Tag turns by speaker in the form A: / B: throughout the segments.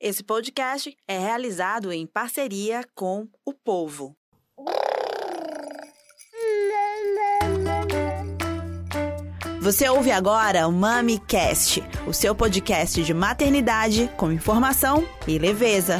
A: Esse podcast é realizado em parceria com o Povo. Você ouve agora o MamiCast, o seu podcast de maternidade com informação e leveza.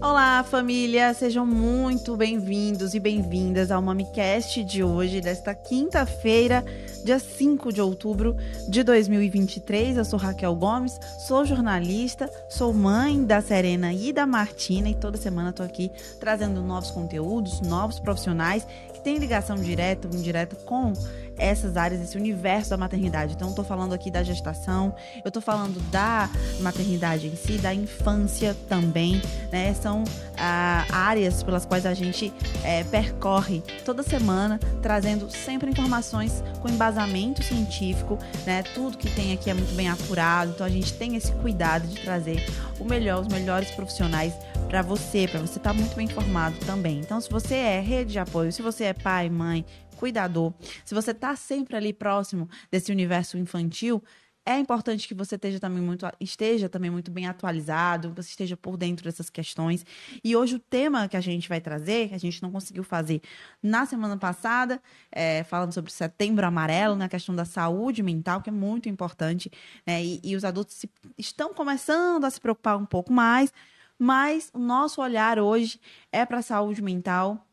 A: Olá, família! Sejam muito bem-vindos e bem-vindas ao MamiCast de hoje, desta quinta-feira, dia 5 de outubro de 2023. Eu sou Raquel Gomes, sou jornalista, sou mãe da Serena e da Martina e toda semana estou aqui trazendo novos conteúdos, novos profissionais que têm ligação direta ou indireta com essas áreas, esse universo da maternidade. Então, estou falando aqui da gestação, eu estou falando da maternidade em si, da infância também, né? São ah, áreas pelas quais a gente é, percorre toda semana, trazendo sempre informações com embasamento científico, né? Tudo que tem aqui é muito bem apurado, então a gente tem esse cuidado de trazer o melhor, os melhores profissionais para você, para você estar tá muito bem informado também. Então, se você é rede de apoio, se você é pai, mãe, cuidador, se você está sempre ali próximo desse universo infantil, é importante que você esteja também muito, esteja também muito bem atualizado, você esteja por dentro dessas questões. E hoje o tema que a gente vai trazer, que a gente não conseguiu fazer na semana passada, é, falando sobre setembro amarelo, na né, questão da saúde mental, que é muito importante, né? E, e os adultos se, estão começando a se preocupar um pouco mais, mas o nosso olhar hoje é para a saúde mental,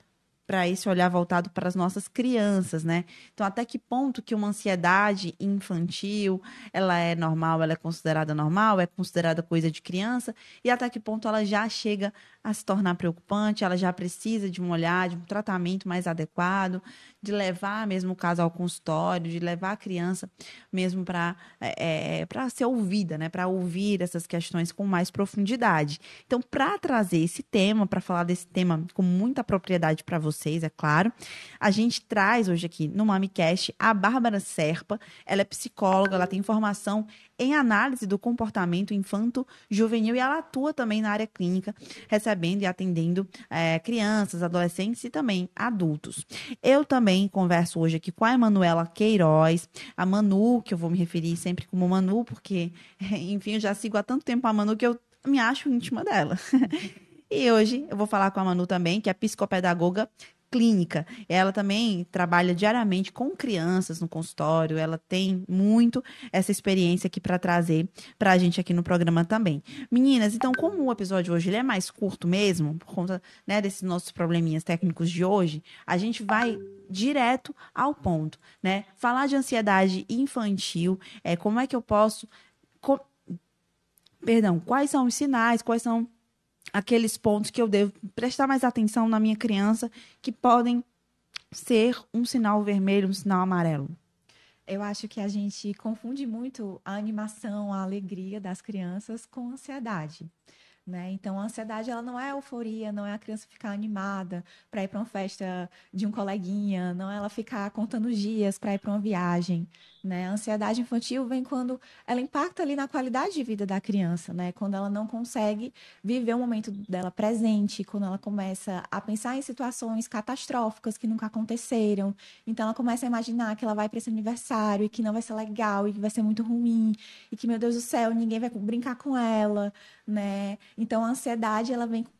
A: para esse olhar voltado para as nossas crianças, né? Então, até que ponto que uma ansiedade infantil, ela é normal, ela é considerada normal, é considerada coisa de criança, e até que ponto ela já chega a se tornar preocupante, ela já precisa de um olhar, de um tratamento mais adequado, de levar mesmo o caso ao consultório, de levar a criança mesmo para é, é para ser ouvida, né? Para ouvir essas questões com mais profundidade. Então, para trazer esse tema, para falar desse tema com muita propriedade para vocês, é claro, a gente traz hoje aqui no MamiCast a Bárbara Serpa. Ela é psicóloga, ela tem formação em análise do comportamento infanto-juvenil e ela atua também na área clínica, recebendo e atendendo é, crianças, adolescentes e também adultos. Eu também converso hoje aqui com a Emanuela Queiroz, a Manu, que eu vou me referir sempre como Manu, porque, enfim, eu já sigo há tanto tempo a Manu que eu me acho íntima dela. E hoje eu vou falar com a Manu também, que é psicopedagoga clínica. Ela também trabalha diariamente com crianças no consultório. Ela tem muito essa experiência aqui para trazer para a gente aqui no programa também. Meninas, então, como o episódio hoje é mais curto mesmo, por conta né, desses nossos probleminhas técnicos de hoje, a gente vai direto ao ponto, né? Falar de ansiedade infantil, é, como é que eu posso. Co... Perdão, quais são os sinais, quais são aqueles pontos que eu devo prestar mais atenção na minha criança que podem ser um sinal vermelho, um sinal amarelo?
B: Eu acho que a gente confunde muito a animação, a alegria das crianças com ansiedade. Né? Então, a ansiedade ela não é euforia, não é a criança ficar animada para ir para uma festa de um coleguinha, não é ela ficar contando dias para ir para uma viagem. Né? A ansiedade infantil vem quando ela impacta ali na qualidade de vida da criança, né? Quando ela não consegue viver o momento dela presente, quando ela começa a pensar em situações catastróficas que nunca aconteceram. Então ela começa a imaginar que ela vai para esse aniversário e que não vai ser legal e que vai ser muito ruim e que meu Deus do céu, ninguém vai brincar com ela, né? Então a ansiedade ela vem com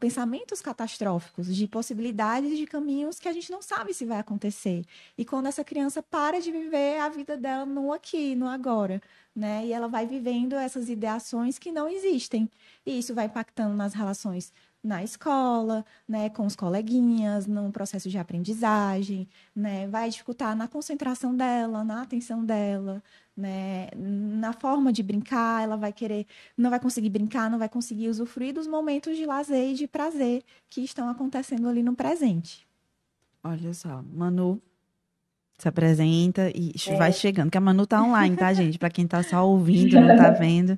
B: pensamentos catastróficos de possibilidades de caminhos que a gente não sabe se vai acontecer. E quando essa criança para de viver a vida dela no aqui, no agora, né? E ela vai vivendo essas ideações que não existem. E isso vai impactando nas relações na escola, né, com os coleguinhas, no processo de aprendizagem, né, vai dificultar na concentração dela, na atenção dela, né, na forma de brincar, ela vai querer, não vai conseguir brincar, não vai conseguir usufruir dos momentos de lazer e de prazer que estão acontecendo ali no presente.
A: Olha só, Manu, se apresenta e é. vai chegando, que a Manu tá online, tá, gente? Para quem tá só ouvindo, não tá vendo.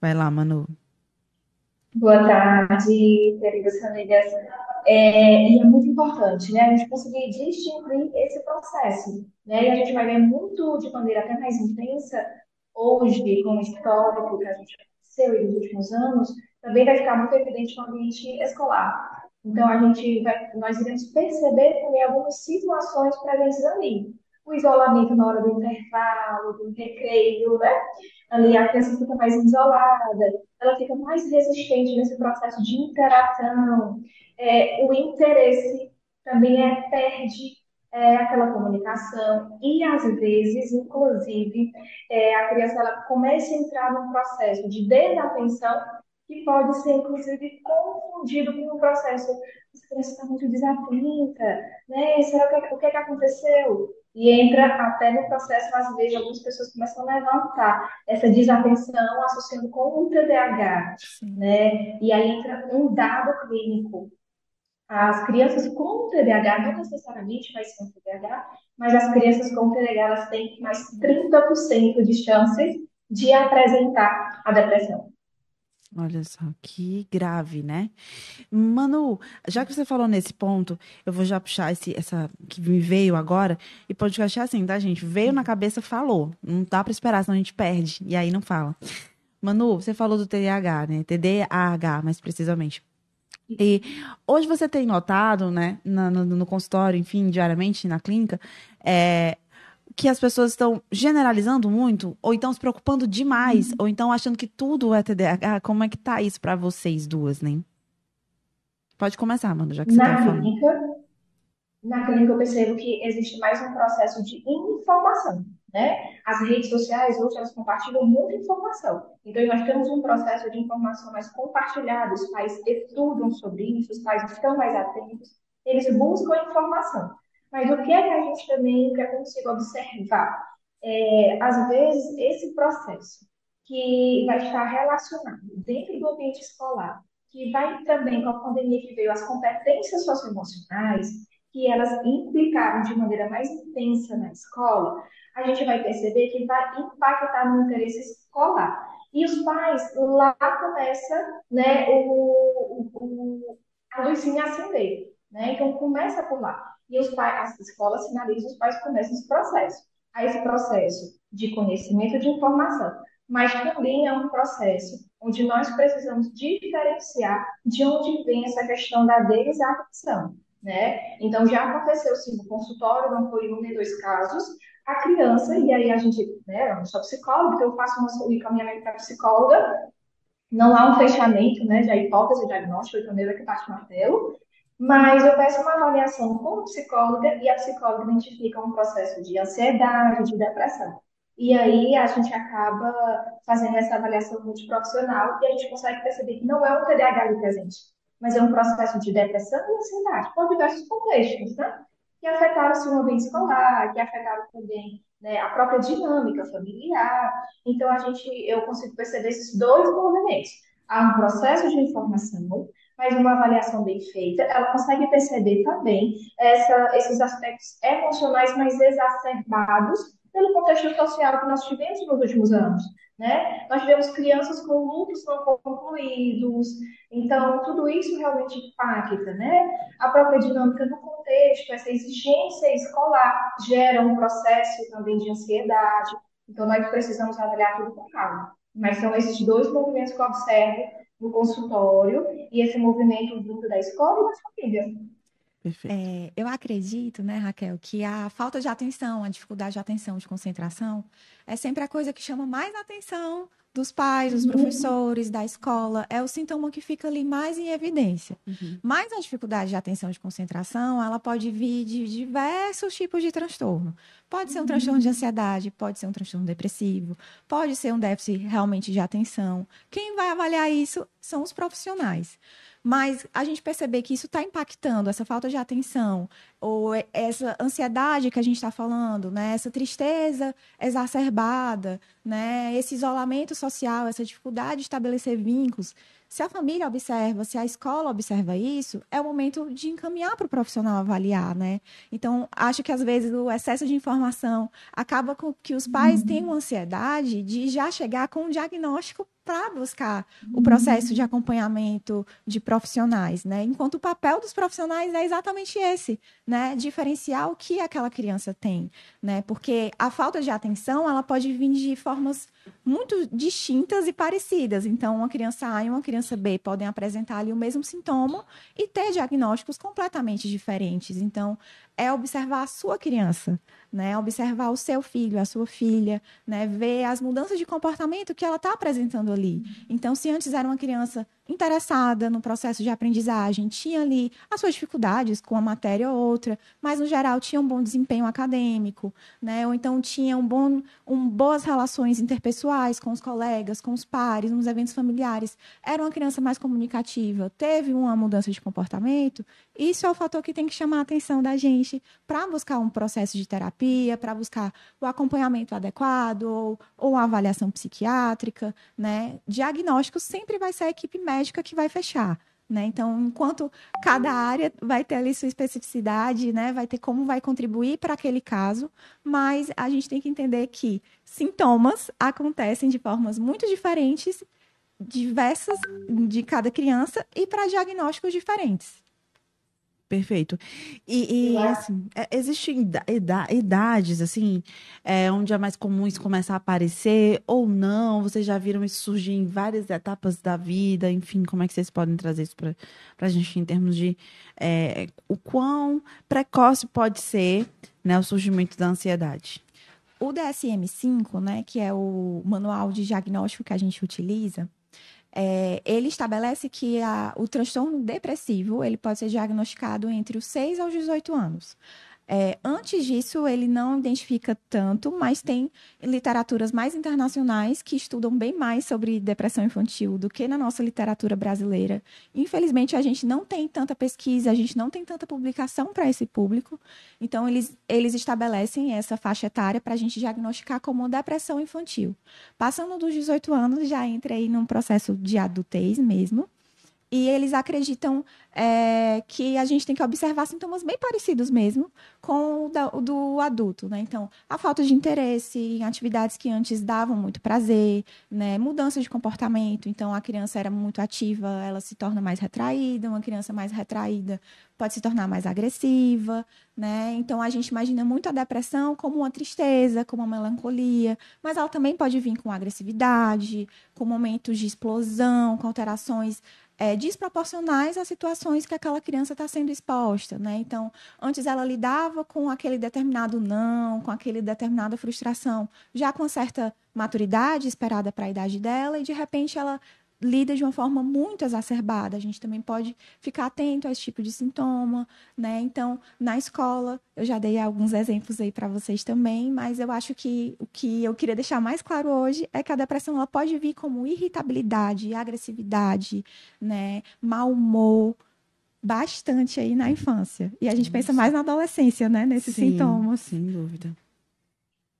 A: Vai lá, Manu.
C: Boa tarde, queridas famílias. É, e é muito importante, né, a gente conseguir distinguir esse processo, né, e a gente vai ver muito de maneira até mais intensa hoje, com o histórico que a gente aconteceu nos últimos anos, também vai ficar muito evidente no ambiente escolar. Então, a gente vai, nós iremos perceber também algumas situações presentes ali. O isolamento na hora do intervalo, do recreio, né? Ali a criança fica mais isolada, ela fica mais resistente nesse processo de interação, é, o interesse também é, perde é, aquela comunicação e às vezes, inclusive, é, a criança ela começa a entrar num processo de desatenção que pode ser, inclusive, confundido com um processo. Essa criança está muito desatenta, né? Será que, o que, é que aconteceu? E entra até no processo, às vezes, algumas pessoas começam a levantar essa desatenção associando com um TDAH, né? E aí entra um dado clínico. As crianças com TDAH, não necessariamente vai ser um TDAH, mas as crianças com TDAH, elas têm mais 30% de chances de apresentar a depressão.
A: Olha só, que grave, né? Manu, já que você falou nesse ponto, eu vou já puxar esse, essa que me veio agora. E podcast é assim, tá, gente? Veio na cabeça, falou. Não dá para esperar, senão a gente perde. E aí não fala. Manu, você falou do TDAH, né? TDAH, mais precisamente. E hoje você tem notado, né, no, no, no consultório, enfim, diariamente na clínica, é, que as pessoas estão generalizando muito, ou então se preocupando demais, uhum. ou então achando que tudo é TDAH. Como é que tá isso para vocês duas, né? Pode começar, Amanda, já que você
C: na
A: tá
C: clínica, falando. Na clínica eu percebo que existe mais um processo de informação, né? As redes sociais hoje elas compartilham muita informação. Então nós temos um processo de informação mais compartilhado, os pais estudam sobre isso, os pais estão mais atentos, eles buscam informação. Mas o que é que a gente também que consigo observar? É, às vezes, esse processo que vai estar relacionado dentro do ambiente escolar, que vai também com a pandemia que veio, as competências socioemocionais, que elas implicaram de maneira mais intensa na escola, a gente vai perceber que vai impactar no interesse escolar. E os pais, lá começa né, o, o, o, a luzinha acender. Né? Então, começa por lá. E os pais, as escolas sinalizam, os pais começam esse processo. A esse processo de conhecimento de informação, mas também é um processo onde nós precisamos diferenciar de onde vem essa questão da desatenção, né? Então, já aconteceu, sim, no consultório, não foi um nem dois casos, a criança, e aí a gente, né, eu não sou psicóloga, então eu faço um encaminhamento para psicóloga, não há um fechamento, né, de hipótese diagnóstica, de maneira que bate martelo, mas eu peço uma avaliação com psicóloga e a psicóloga identifica um processo de ansiedade, de depressão. E aí a gente acaba fazendo essa avaliação multiprofissional e a gente consegue perceber que não é um TDAH ali presente, mas é um processo de depressão e ansiedade, por diversos contextos, né? Que afetaram o ambiente escolar, que afetaram também né, a própria dinâmica familiar. Então a gente, eu consigo perceber esses dois movimentos. Há um processo de informação mas uma avaliação bem feita, ela consegue perceber também essa, esses aspectos emocionais mais exacerbados pelo contexto social que nós tivemos nos últimos anos. Né? Nós tivemos crianças com lutos não concluídos, então tudo isso realmente impacta, né? A própria dinâmica do contexto, essa exigência escolar gera um processo também de ansiedade, então nós precisamos avaliar tudo com calma. Mas são esses dois movimentos que eu observo no consultório e esse movimento vindo da escola e da família.
B: Perfeito. É, eu acredito, né, Raquel, que a falta de atenção, a dificuldade de atenção, de concentração, é sempre a coisa que chama mais atenção dos pais, dos uhum. professores, da escola, é o sintoma que fica ali mais em evidência. Uhum. Mas a dificuldade de atenção de concentração, ela pode vir de diversos tipos de transtorno. Pode ser um transtorno de ansiedade, pode ser um transtorno depressivo, pode ser um déficit realmente de atenção. Quem vai avaliar isso são os profissionais. Mas a gente perceber que isso está impactando, essa falta de atenção, ou essa ansiedade que a gente está falando, né? essa tristeza exacerbada, né? esse isolamento social, essa dificuldade de estabelecer vínculos, se a família observa, se a escola observa isso, é o momento de encaminhar para o profissional avaliar, né? Então, acho que às vezes o excesso de informação acaba com que os pais uhum. tenham ansiedade de já chegar com um diagnóstico para buscar o uhum. processo de acompanhamento de profissionais, né? Enquanto o papel dos profissionais é exatamente esse, né? Diferenciar o que aquela criança tem, né? Porque a falta de atenção, ela pode vir de formas muito distintas e parecidas. Então, uma criança A e uma criança B podem apresentar ali o mesmo sintoma e ter diagnósticos completamente diferentes. Então, é observar a sua criança, né? Observar o seu filho, a sua filha, né? Ver as mudanças de comportamento que ela está apresentando ali. Então, se antes era uma criança interessada no processo de aprendizagem, tinha ali as suas dificuldades com uma matéria ou outra, mas no geral tinha um bom desempenho acadêmico, né? Ou então tinha um bom, um, boas relações interpessoais com os colegas, com os pares, nos eventos familiares. Era uma criança mais comunicativa, teve uma mudança de comportamento. Isso é o fator que tem que chamar a atenção da gente para buscar um processo de terapia, para buscar o acompanhamento adequado ou, ou uma avaliação psiquiátrica, né? Diagnóstico sempre vai ser a equipe médica médica que vai fechar. Né? Então, enquanto cada área vai ter ali sua especificidade, né? vai ter como vai contribuir para aquele caso, mas a gente tem que entender que sintomas acontecem de formas muito diferentes, diversas de cada criança e para diagnósticos diferentes.
A: Perfeito. E, e assim, é, existem idades, assim, é, onde é mais comum isso começar a aparecer ou não? Vocês já viram isso surgir em várias etapas da vida? Enfim, como é que vocês podem trazer isso para a gente em termos de é, o quão precoce pode ser né, o surgimento da ansiedade?
B: O DSM-5, né, que é o manual de diagnóstico que a gente utiliza, é, ele estabelece que a, o transtorno depressivo ele pode ser diagnosticado entre os 6 aos 18 anos. É, antes disso, ele não identifica tanto, mas tem literaturas mais internacionais que estudam bem mais sobre depressão infantil do que na nossa literatura brasileira. Infelizmente, a gente não tem tanta pesquisa, a gente não tem tanta publicação para esse público. Então, eles, eles estabelecem essa faixa etária para a gente diagnosticar como depressão infantil. Passando dos 18 anos, já entra aí num processo de adultez mesmo. E eles acreditam é, que a gente tem que observar sintomas bem parecidos mesmo com o, do adulto, né? Então, a falta de interesse em atividades que antes davam muito prazer, né? Mudança de comportamento. Então, a criança era muito ativa, ela se torna mais retraída. Uma criança mais retraída pode se tornar mais agressiva, né? Então, a gente imagina muito a depressão como uma tristeza, como uma melancolia, mas ela também pode vir com agressividade, com momentos de explosão, com alterações é, desproporcionais às situações que aquela criança está sendo exposta, né? Então, antes ela lidava com aquele determinado não, com aquele determinada frustração, já com certa maturidade esperada para a idade dela, e de repente ela lida de uma forma muito exacerbada. A gente também pode ficar atento a esse tipo de sintoma, né? Então, na escola, eu já dei alguns exemplos aí para vocês também, mas eu acho que o que eu queria deixar mais claro hoje é que a depressão ela pode vir como irritabilidade, agressividade, né, mau humor, bastante aí na infância. E a gente Nossa. pensa mais na adolescência, né, nesses Sim, sintomas.
A: Sem dúvida.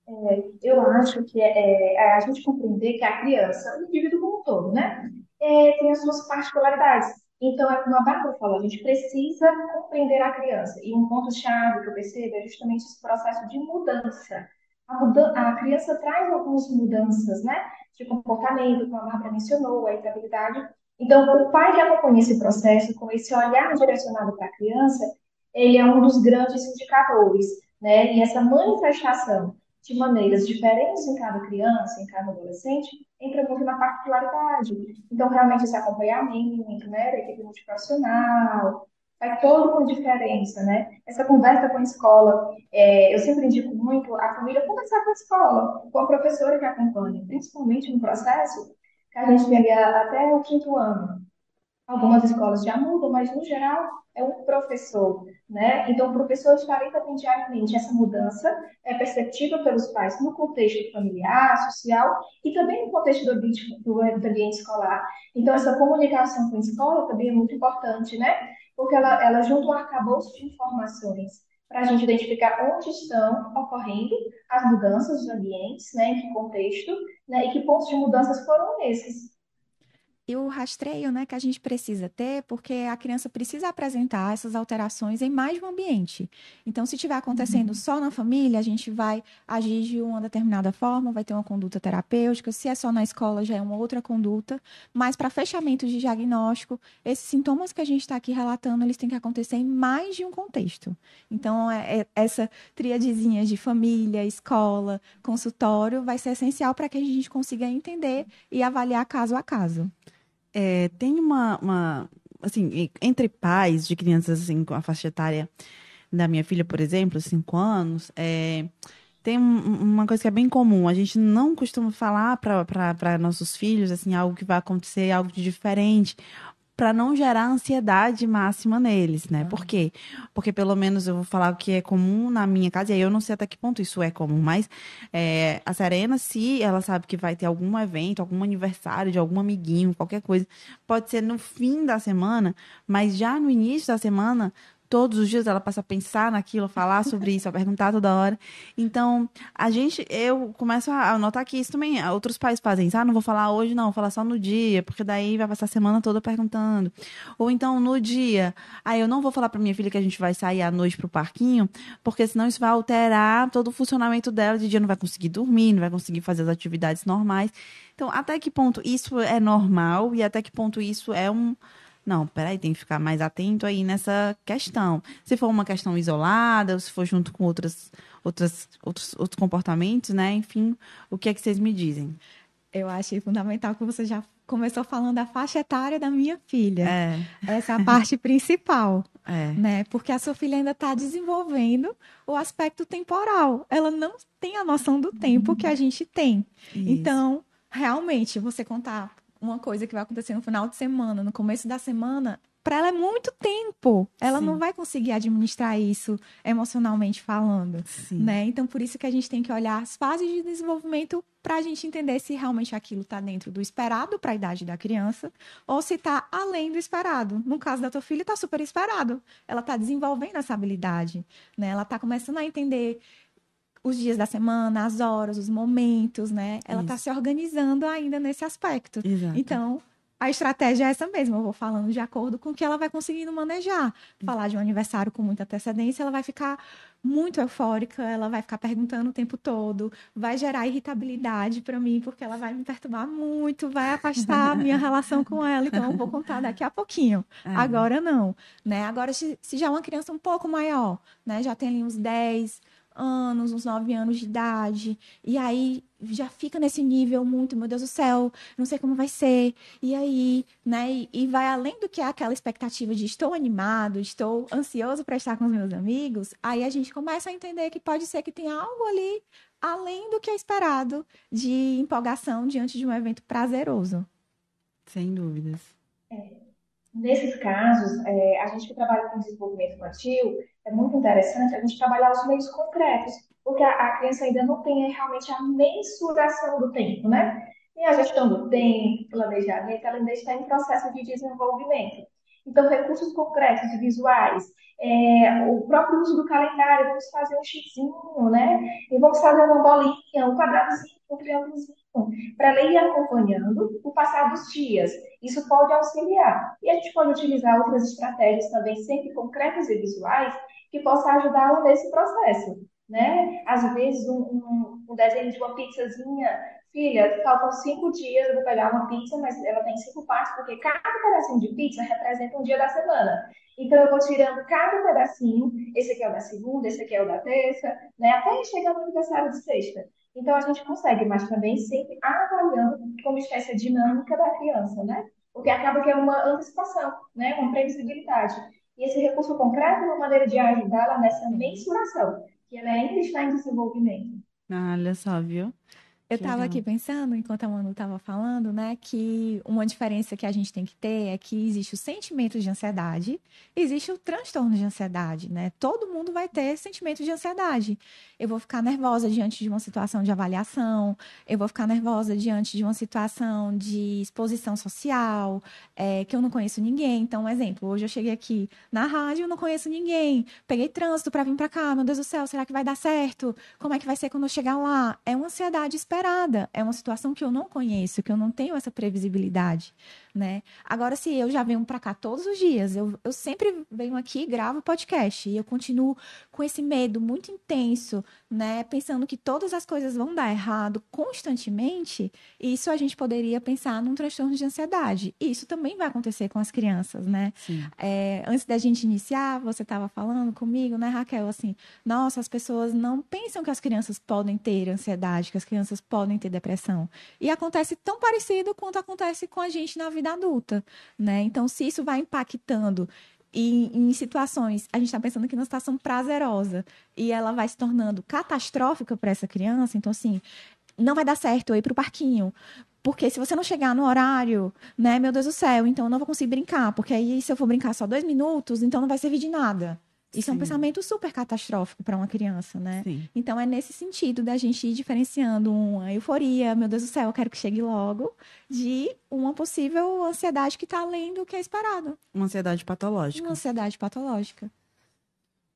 C: É, eu acho que é, é, a gente compreender que a criança, o indivíduo como todo, né, é, tem as suas particularidades. Então, é como a Bárbara falou, a gente precisa compreender a criança. E um ponto-chave que eu percebo é justamente esse processo de mudança. A, muda a criança traz algumas mudanças, né, de comportamento, como a Bárbara mencionou, a irritabilidade. Então, o pai que acompanha esse processo, com esse olhar direcionado para a criança, ele é um dos grandes indicadores, né, e essa manifestação de maneiras diferentes em cada criança, em cada adolescente, entra muito na particularidade. Então, realmente, esse acompanhamento né, da equipe multiprofissional faz toda uma diferença, né? Essa conversa com a escola, é, eu sempre indico muito a família conversar com a escola, com a professora que acompanha, principalmente no processo que a gente pega até o quinto ano. Algumas escolas já mudam, mas no geral é um professor, né? Então o professor está ali diariamente essa mudança é perceptível pelos pais no contexto familiar, social e também no contexto do ambiente, do ambiente escolar. Então essa comunicação com a escola também é muito importante, né? Porque ela, ela junta um arcabouço de informações para a gente identificar onde estão ocorrendo as mudanças dos ambientes, né? Em que contexto, né? E que pontos de mudanças foram esses
B: e o rastreio né, que a gente precisa ter, porque a criança precisa apresentar essas alterações em mais de um ambiente. Então, se estiver acontecendo uhum. só na família, a gente vai agir de uma determinada forma, vai ter uma conduta terapêutica. Se é só na escola, já é uma outra conduta. Mas, para fechamento de diagnóstico, esses sintomas que a gente está aqui relatando, eles têm que acontecer em mais de um contexto. Então, é, é, essa triadezinha de família, escola, consultório, vai ser essencial para que a gente consiga entender e avaliar caso a caso
A: é, tem uma, uma, assim, entre pais de crianças assim, com a faixa etária da minha filha, por exemplo, cinco anos, é, tem uma coisa que é bem comum. A gente não costuma falar para nossos filhos assim algo que vai acontecer, algo de diferente, para não gerar ansiedade máxima neles, né? Por quê? Porque pelo menos eu vou falar o que é comum na minha casa, e aí eu não sei até que ponto isso é comum, mas é, a Serena, se ela sabe que vai ter algum evento, algum aniversário de algum amiguinho, qualquer coisa, pode ser no fim da semana, mas já no início da semana, todos os dias ela passa a pensar naquilo, a falar sobre isso, a perguntar toda hora. Então, a gente, eu começo a notar que isso também, outros pais fazem. Ah, não vou falar hoje, não, vou falar só no dia, porque daí vai passar a semana toda perguntando. Ou então, no dia, ah, eu não vou falar para minha filha que a gente vai sair à noite pro parquinho, porque senão isso vai alterar todo o funcionamento dela. De dia não vai conseguir dormir, não vai conseguir fazer as atividades normais. Então, até que ponto isso é normal e até que ponto isso é um não, peraí, tem que ficar mais atento aí nessa questão. Se for uma questão isolada, ou se for junto com outras, outras, outros, outros comportamentos, né? Enfim, o que é que vocês me dizem?
B: Eu achei fundamental que você já começou falando da faixa etária da minha filha. É. Essa é a parte principal. É. Né? Porque a sua filha ainda está desenvolvendo o aspecto temporal. Ela não tem a noção do tempo que a gente tem. Isso. Então, realmente, você contar uma coisa que vai acontecer no final de semana, no começo da semana, para ela é muito tempo. Ela Sim. não vai conseguir administrar isso emocionalmente falando, Sim. né? Então por isso que a gente tem que olhar as fases de desenvolvimento para a gente entender se realmente aquilo está dentro do esperado para a idade da criança ou se está além do esperado. No caso da tua filha, está super esperado. Ela está desenvolvendo essa habilidade, né? Ela está começando a entender os dias da semana, as horas, os momentos, né? Ela está se organizando ainda nesse aspecto. Exato. Então, a estratégia é essa mesma. Eu vou falando de acordo com o que ela vai conseguindo manejar. Falar de um aniversário com muita antecedência, ela vai ficar muito eufórica, ela vai ficar perguntando o tempo todo, vai gerar irritabilidade para mim, porque ela vai me perturbar muito, vai afastar a minha relação com ela. Então, eu vou contar daqui a pouquinho. É. Agora não, né? Agora, se já é uma criança um pouco maior, né? Já tem ali uns 10, anos, uns 9 anos de idade, e aí já fica nesse nível muito, meu Deus do céu, não sei como vai ser, e aí, né, e, e vai além do que é aquela expectativa de estou animado, estou ansioso para estar com os meus amigos, aí a gente começa a entender que pode ser que tenha algo ali além do que é esperado de empolgação diante de um evento prazeroso.
A: Sem dúvidas.
C: É. Nesses casos, é, a gente que trabalha com desenvolvimento infantil, é muito interessante a gente trabalhar os meios concretos, porque a, a criança ainda não tem realmente a mensuração do tempo, né? E a gestão do tempo, planejamento, ela ainda está em processo de desenvolvimento. Então, recursos concretos e visuais, é, o próprio uso do calendário, vamos fazer um xizinho, né? E vamos fazer uma bolinha, um quadradozinho, um triângulozinho, para ir acompanhando o passar dos dias. Isso pode auxiliar. E a gente pode utilizar outras estratégias também, sempre concretas e visuais, que possam ajudá-la nesse processo. Né? Às vezes, um, um, um desenho de uma pizzazinha filha, faltam cinco dias, eu vou pegar uma pizza, mas ela tem cinco partes, porque cada pedacinho de pizza representa um dia da semana. Então, eu vou tirando cada pedacinho, esse aqui é o da segunda, esse aqui é o da terça, né? até chegar no aniversário de sexta. Então, a gente consegue, mas também sempre avaliando como essa dinâmica da criança, né? Porque acaba que é uma antecipação, né? Uma previsibilidade. E esse recurso concreto é uma maneira de ajudá-la nessa mensuração, que ela ainda está em desenvolvimento.
A: Ah, olha só, viu?
B: Eu estava aqui pensando, enquanto a Manu estava falando, né, que uma diferença que a gente tem que ter é que existe o sentimento de ansiedade, existe o transtorno de ansiedade, né? Todo mundo vai ter sentimento de ansiedade. Eu vou ficar nervosa diante de uma situação de avaliação, eu vou ficar nervosa diante de uma situação de exposição social, é, que eu não conheço ninguém. Então, um exemplo, hoje eu cheguei aqui na rádio, eu não conheço ninguém, peguei trânsito para vir para cá, meu Deus do céu, será que vai dar certo? Como é que vai ser quando eu chegar lá? É uma ansiedade esperada inesperada. É uma situação que eu não conheço, que eu não tenho essa previsibilidade né? Agora, se eu já venho para cá todos os dias, eu, eu sempre venho aqui e gravo podcast, e eu continuo com esse medo muito intenso, né? Pensando que todas as coisas vão dar errado constantemente, isso a gente poderia pensar num transtorno de ansiedade. E isso também vai acontecer com as crianças, né? É, antes da gente iniciar, você estava falando comigo, né, Raquel? Assim, nossa, as pessoas não pensam que as crianças podem ter ansiedade, que as crianças podem ter depressão. E acontece tão parecido quanto acontece com a gente na vida vida adulta, né? Então, se isso vai impactando e em situações, a gente está pensando que numa situação prazerosa e ela vai se tornando catastrófica para essa criança, então assim, não vai dar certo eu ir para o parquinho. Porque se você não chegar no horário, né, meu Deus do céu, então eu não vou conseguir brincar. Porque aí, se eu for brincar só dois minutos, então não vai servir de nada. Isso Sim. é um pensamento super catastrófico para uma criança, né? Sim. Então é nesse sentido da gente ir diferenciando uma euforia, meu Deus do céu, eu quero que chegue logo, de uma possível ansiedade que está além do que é esperado.
A: Uma ansiedade patológica.
B: Uma ansiedade patológica.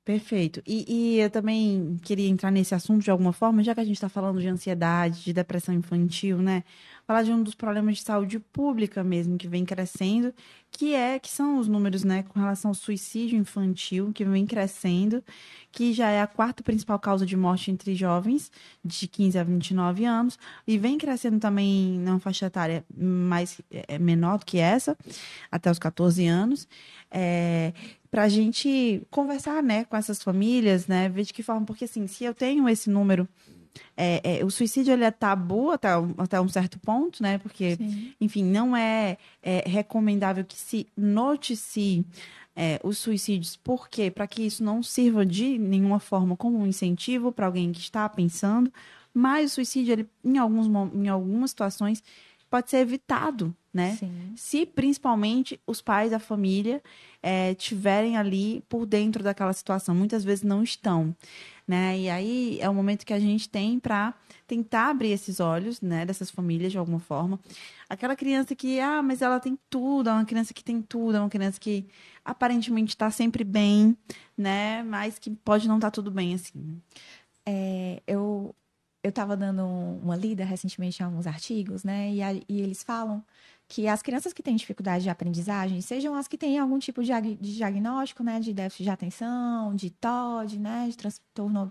A: Perfeito. E, e, eu também queria entrar nesse assunto de alguma forma, já que a gente está falando de ansiedade, de depressão infantil, né? Falar de um dos problemas de saúde pública mesmo que vem crescendo, que é que são os números, né, com relação ao suicídio infantil, que vem crescendo, que já é a quarta principal causa de morte entre jovens de 15 a 29 anos, e vem crescendo também na faixa etária mais é, menor do que essa, até os 14 anos. É, para a gente conversar, né, com essas famílias, né, ver de que forma, porque assim, se eu tenho esse número, é, é, o suicídio ele é tabu até, até um certo ponto, né, porque, Sim. enfim, não é, é, recomendável que se noticie é, os suicídios, por quê? Para que isso não sirva de nenhuma forma como um incentivo para alguém que está pensando, mas o suicídio, ele, em, alguns, em algumas situações, pode ser evitado, né? Sim. Se principalmente os pais da família é, tiverem ali por dentro daquela situação, muitas vezes não estão, né? E aí é o momento que a gente tem para tentar abrir esses olhos, né, dessas famílias de alguma forma. Aquela criança que, ah, mas ela tem tudo, é uma criança que tem tudo, é uma criança que aparentemente está sempre bem, né? Mas que pode não estar tá tudo bem assim.
B: É, eu eu estava dando uma lida recentemente em alguns artigos, né? E, a, e, eles falam que as crianças que têm dificuldade de aprendizagem, sejam as que têm algum tipo de, de diagnóstico, né? De déficit de atenção, de TOD, né? De transtorno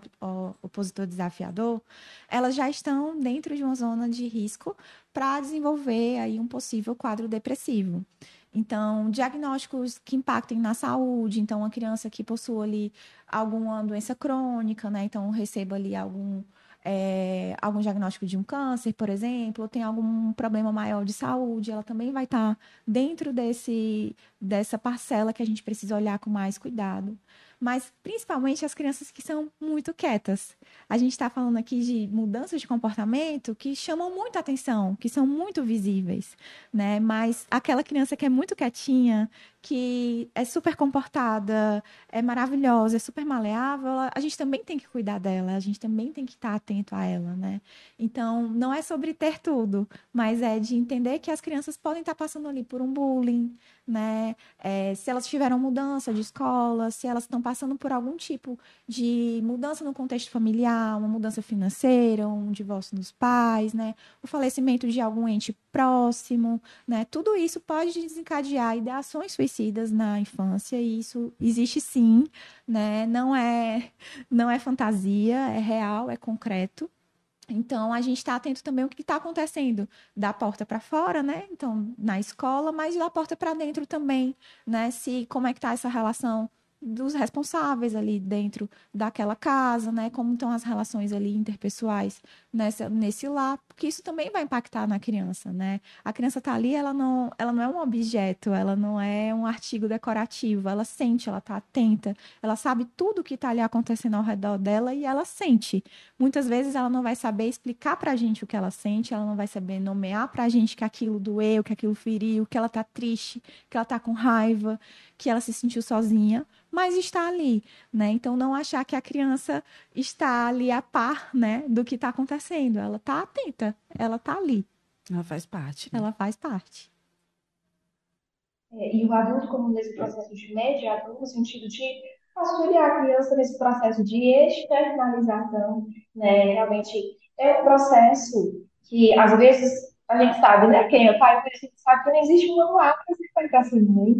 B: opositor desafiador, elas já estão dentro de uma zona de risco para desenvolver aí um possível quadro depressivo. Então, diagnósticos que impactem na saúde, então, uma criança que possua ali alguma doença crônica, né? Então, receba ali algum é, algum diagnóstico de um câncer, por exemplo, ou tem algum problema maior de saúde, ela também vai estar tá dentro desse, dessa parcela que a gente precisa olhar com mais cuidado mas principalmente as crianças que são muito quietas. A gente está falando aqui de mudanças de comportamento que chamam muito atenção, que são muito visíveis, né? Mas aquela criança que é muito quietinha, que é super comportada, é maravilhosa, é super maleável, a gente também tem que cuidar dela, a gente também tem que estar atento a ela, né? Então, não é sobre ter tudo, mas é de entender que as crianças podem estar passando ali por um bullying, né? É, se elas tiveram mudança de escola, se elas estão passando por algum tipo de mudança no contexto familiar, uma mudança financeira, um divórcio dos pais, né? O falecimento de algum ente próximo, né? Tudo isso pode desencadear ideações suicidas na infância e isso existe sim, né? Não é não é fantasia, é real, é concreto. Então, a gente está atento também ao que está acontecendo da porta para fora, né? Então, na escola, mas da porta para dentro também, né? Se como é que está essa relação dos responsáveis ali dentro daquela casa, né? Como estão as relações ali interpessoais nessa, nesse lar, porque isso também vai impactar na criança, né? A criança tá ali, ela não, ela não é um objeto, ela não é um artigo decorativo, ela sente, ela tá atenta, ela sabe tudo que tá ali acontecendo ao redor dela e ela sente. Muitas vezes ela não vai saber explicar pra gente o que ela sente, ela não vai saber nomear pra gente que aquilo doeu, que aquilo feriu, que ela tá triste, que ela tá com raiva, que ela se sentiu sozinha, mas está ali, né? Então não achar que a criança está ali a par, né, do que está acontecendo. Ela está atenta, ela está ali.
A: Ela faz parte. Né?
B: Ela faz parte.
C: É, e o adulto, como nesse processo de mediador, no sentido de auxiliar a criança nesse processo de externalização, né? Realmente é um processo que às vezes a gente sabe, né? Quem é pai, a gente sabe que não existe um manual para para ser mãe,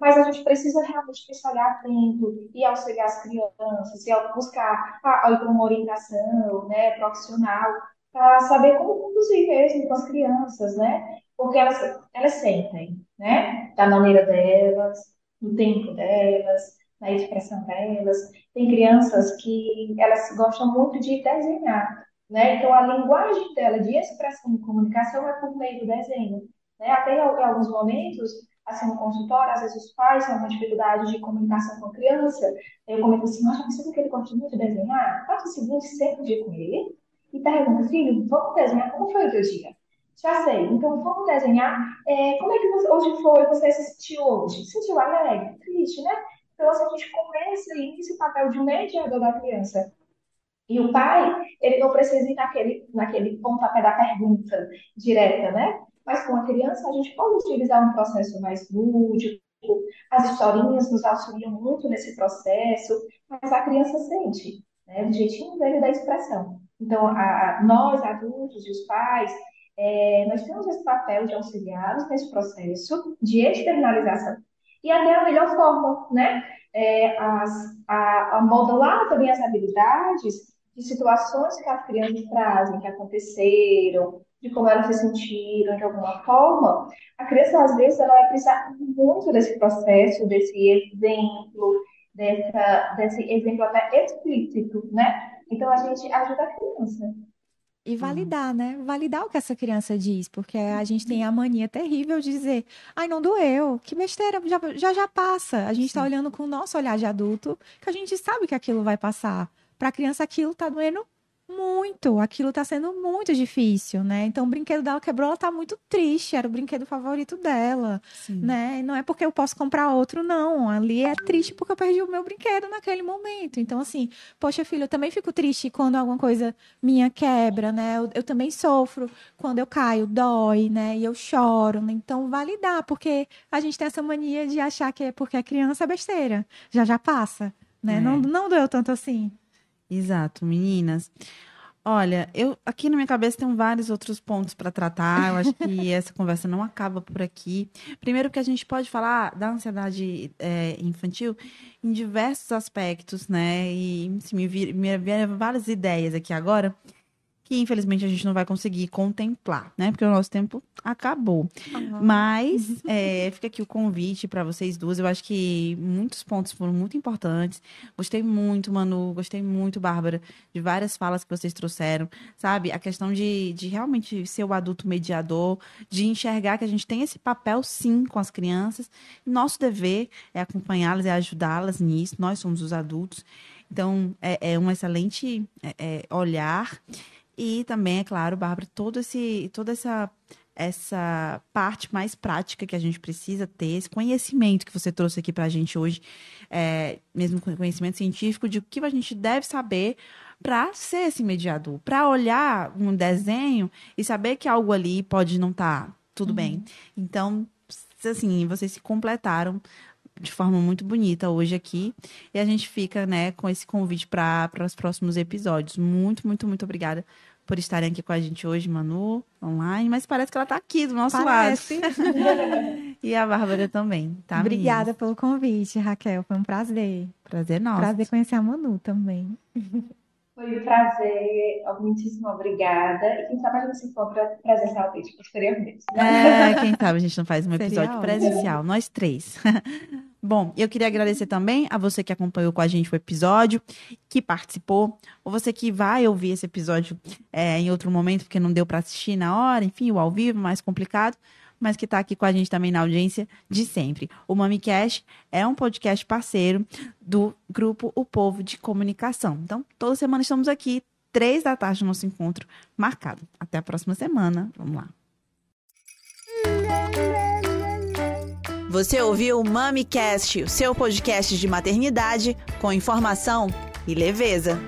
C: mas a gente precisa realmente olhar atento e auxiliar as crianças, e buscar uma orientação né, profissional, para saber como conduzir mesmo com as crianças, né? Porque elas, elas sentem, né? Da maneira delas, no tempo delas, na expressão delas. Tem crianças que elas gostam muito de desenhar. Né? Então, a linguagem dela de expressão e comunicação é por meio do desenho. Né? Até em alguns momentos, assim, no consultório, às vezes os pais têm uma dificuldade de comunicação com a criança, eu comento assim, nossa, precisa que ele muito de desenhar? Faça o seguinte, sempre um dia com ele e pergunta, filho, vamos desenhar como foi o teu dia? Já sei, então vamos desenhar, é, como é que você, hoje foi, você se sentiu hoje? Se sentiu alegre? Triste, né? Então, assim, a gente começa aí esse papel de mediador da criança. E o pai, ele não precisa ir naquele, naquele pontapé da pergunta direta, né? Mas com a criança, a gente pode utilizar um processo mais lúdico, as historinhas nos auxiliam muito nesse processo, mas a criança sente, né? Do jeitinho dele da expressão. Então, a, nós, adultos e os pais, é, nós temos esse papel de auxiliá-los nesse processo de externalização e até a melhor forma, né? É, as, a, a modular também as habilidades de situações que as crianças trazem, que aconteceram, de como elas se sentiram de alguma forma, a criança, às vezes, ela vai precisar muito desse processo, desse exemplo, dessa, desse exemplo até explícito, né? Então, a gente ajuda a criança.
B: E validar, né? Validar o que essa criança diz, porque a gente tem a mania terrível de dizer, ai, não doeu, que besteira, já já, já passa. A gente está olhando com o nosso olhar de adulto, que a gente sabe que aquilo vai passar. Para a criança, aquilo está doendo muito, aquilo tá sendo muito difícil, né? Então o brinquedo dela quebrou, ela tá muito triste, era o brinquedo favorito dela, Sim. né? E não é porque eu posso comprar outro, não. Ali é triste porque eu perdi o meu brinquedo naquele momento. Então, assim, poxa, filho, eu também fico triste quando alguma coisa minha quebra, né? Eu, eu também sofro quando eu caio, dói, né? E eu choro. Né? Então, validar, porque a gente tem essa mania de achar que é porque a criança é besteira. Já já passa, né? É. Não, não doeu tanto assim.
A: Exato, meninas. Olha, eu aqui na minha cabeça tem vários outros pontos para tratar. Eu acho que essa conversa não acaba por aqui. Primeiro que a gente pode falar da ansiedade é, infantil em diversos aspectos, né? E me vieram várias ideias aqui agora que infelizmente a gente não vai conseguir contemplar, né? Porque o nosso tempo acabou. Uhum. Mas é, fica aqui o convite para vocês duas. Eu acho que muitos pontos foram muito importantes. Gostei muito, Manu, gostei muito, Bárbara, de várias falas que vocês trouxeram, sabe? A questão de, de realmente ser o adulto mediador, de enxergar que a gente tem esse papel sim com as crianças. Nosso dever é acompanhá-las, é ajudá-las nisso. Nós somos os adultos. Então, é, é um excelente é, é olhar e também, é claro, Bárbara, todo esse, toda essa essa parte mais prática que a gente precisa ter, esse conhecimento que você trouxe aqui para a gente hoje, é, mesmo conhecimento científico, de o que a gente deve saber para ser esse mediador, para olhar um desenho e saber que algo ali pode não estar tá tudo uhum. bem. Então, assim, vocês se completaram de forma muito bonita hoje aqui. E a gente fica, né, com esse convite para os próximos episódios. Muito, muito, muito obrigada por estarem aqui com a gente hoje, Manu, online, mas parece que ela está aqui do nosso parece. lado. e a Bárbara também, tá?
B: Obrigada pelo convite, Raquel. Foi um prazer.
A: Prazer nosso.
B: Prazer conhecer a Manu também.
C: Foi um prazer, muitíssimo obrigada. E quem sabe a gente se encontra presencialmente posteriormente.
A: Né? É, quem sabe a gente não faz um episódio presencial, nós três. Bom, eu queria agradecer também a você que acompanhou com a gente o episódio, que participou, ou você que vai ouvir esse episódio é, em outro momento, porque não deu para assistir na hora, enfim, o ao vivo, mais complicado mas que está aqui com a gente também na audiência de sempre. O MamiCast é um podcast parceiro do grupo O Povo de Comunicação. Então, toda semana estamos aqui, três da tarde, no nosso encontro marcado. Até a próxima semana. Vamos lá. Você ouviu o MamiCast, o seu podcast de maternidade com informação e leveza.